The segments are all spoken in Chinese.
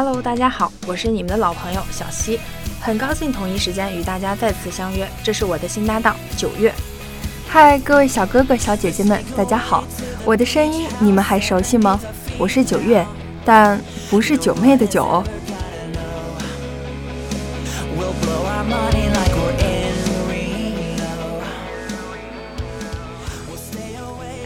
Hello，大家好，我是你们的老朋友小溪，很高兴同一时间与大家再次相约。这是我的新搭档九月。嗨，各位小哥哥小姐姐们，大家好！我的声音你们还熟悉吗？我是九月，但不是九妹的九哦。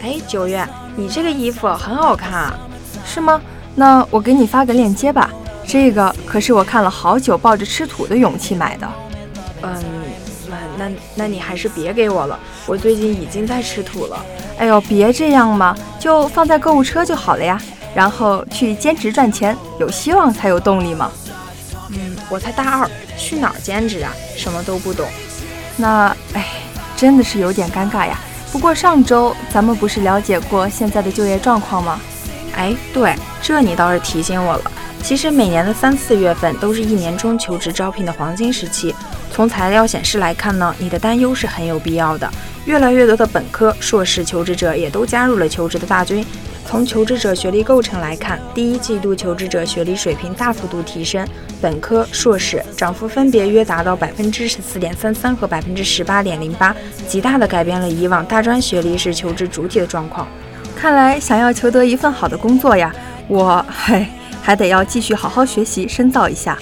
哎，九月，你这个衣服很好看啊，是吗？那我给你发个链接吧。这个可是我看了好久，抱着吃土的勇气买的。嗯，那那那你还是别给我了，我最近已经在吃土了。哎呦，别这样嘛，就放在购物车就好了呀。然后去兼职赚钱，有希望才有动力嘛。嗯，我才大二，去哪儿兼职啊？什么都不懂。那哎，真的是有点尴尬呀。不过上周咱们不是了解过现在的就业状况吗？哎，对，这你倒是提醒我了。其实每年的三四月份都是一年中求职招聘的黄金时期。从材料显示来看呢，你的担忧是很有必要的。越来越多的本科、硕士求职者也都加入了求职的大军。从求职者学历构成来看，第一季度求职者学历水平大幅度提升，本科、硕士涨幅分别约达到百分之十四点三三和百分之十八点零八，极大的改变了以往大专学历是求职主体的状况。看来想要求得一份好的工作呀，我嘿。还得要继续好好学习深造一下，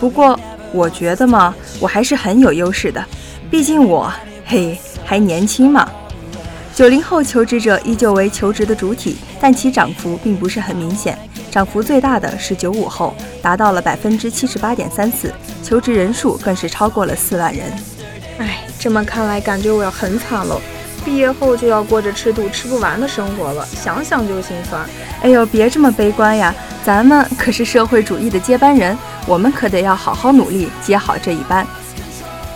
不过我觉得嘛，我还是很有优势的，毕竟我嘿还年轻嘛。九零后求职者依旧为求职的主体，但其涨幅并不是很明显，涨幅最大的是九五后，达到了百分之七十八点三四，求职人数更是超过了四万人。哎，这么看来，感觉我要很惨喽。毕业后就要过着吃土吃不完的生活了，想想就心酸。哎呦，别这么悲观呀，咱们可是社会主义的接班人，我们可得要好好努力接好这一班。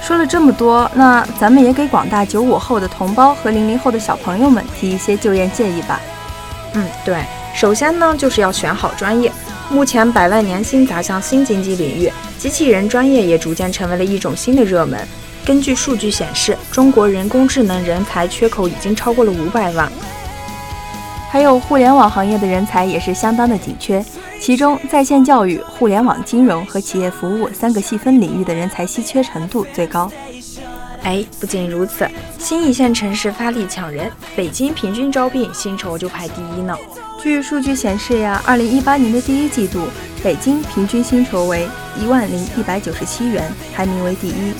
说了这么多，那咱们也给广大九五后的同胞和零零后的小朋友们提一些就业建议吧。嗯，对，首先呢就是要选好专业。目前百万年薪砸向新经济领域，机器人专业也逐渐成为了一种新的热门。根据数据显示，中国人工智能人才缺口已经超过了五百万。还有互联网行业的人才也是相当的紧缺，其中在线教育、互联网金融和企业服务三个细分领域的人才稀缺程度最高。哎，不仅如此，新一线城市发力抢人，北京平均招聘薪酬就排第一呢。据数据显示呀，二零一八年的第一季度，北京平均薪酬为一万零一百九十七元，排名为第一。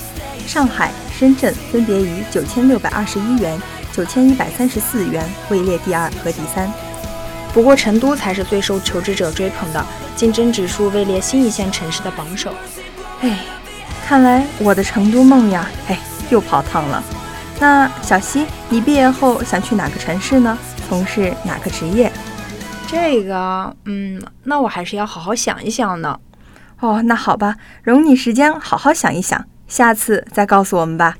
上海、深圳分别以九千六百二十一元、九千一百三十四元位列第二和第三。不过，成都才是最受求职者追捧的，竞争指数位列新一线城市的榜首。哎，看来我的成都梦呀，哎，又泡汤了。那小西，你毕业后想去哪个城市呢？从事哪个职业？这个，嗯，那我还是要好好想一想呢。哦，那好吧，容你时间好好想一想。下次再告诉我们吧。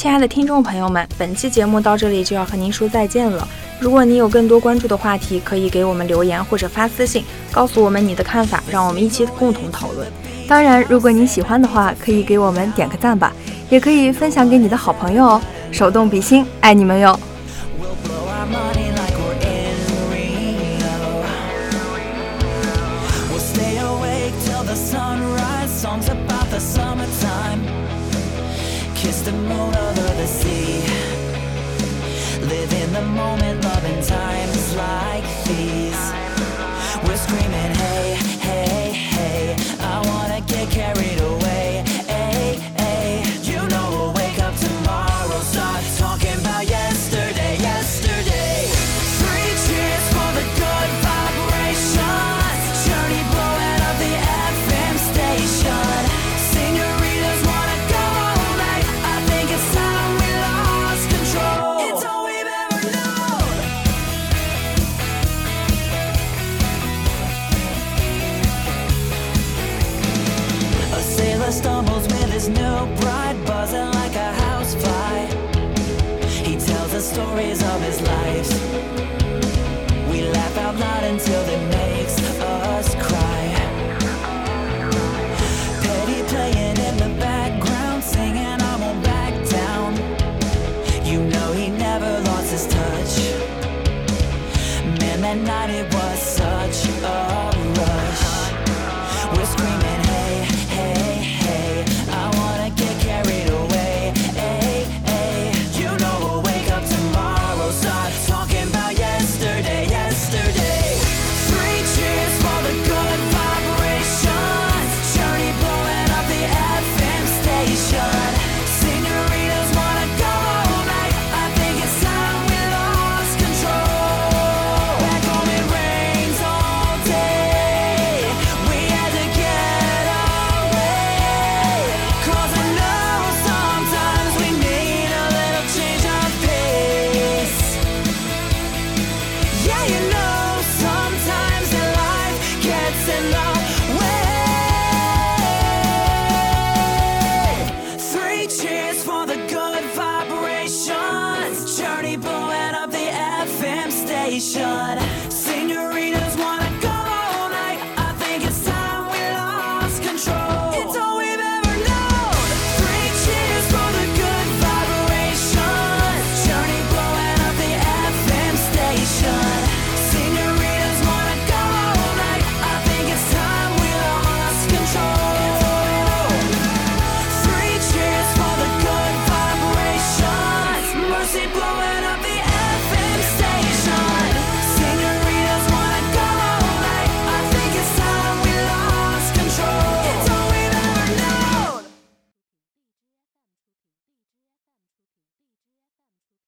亲爱的听众朋友们，本期节目到这里就要和您说再见了。如果你有更多关注的话题，可以给我们留言或者发私信，告诉我们你的看法，让我们一起共同讨论。当然，如果你喜欢的话，可以给我们点个赞吧，也可以分享给你的好朋友哦。手动比心，爱你们哟！the moon over the stumbles with his new bride, buzzing like a housefly. He tells the stories of his life. We laugh out loud until it makes us cry. Petty playing in the background, singing, I won't back down. You know he never lost his touch. Man, that night it was such a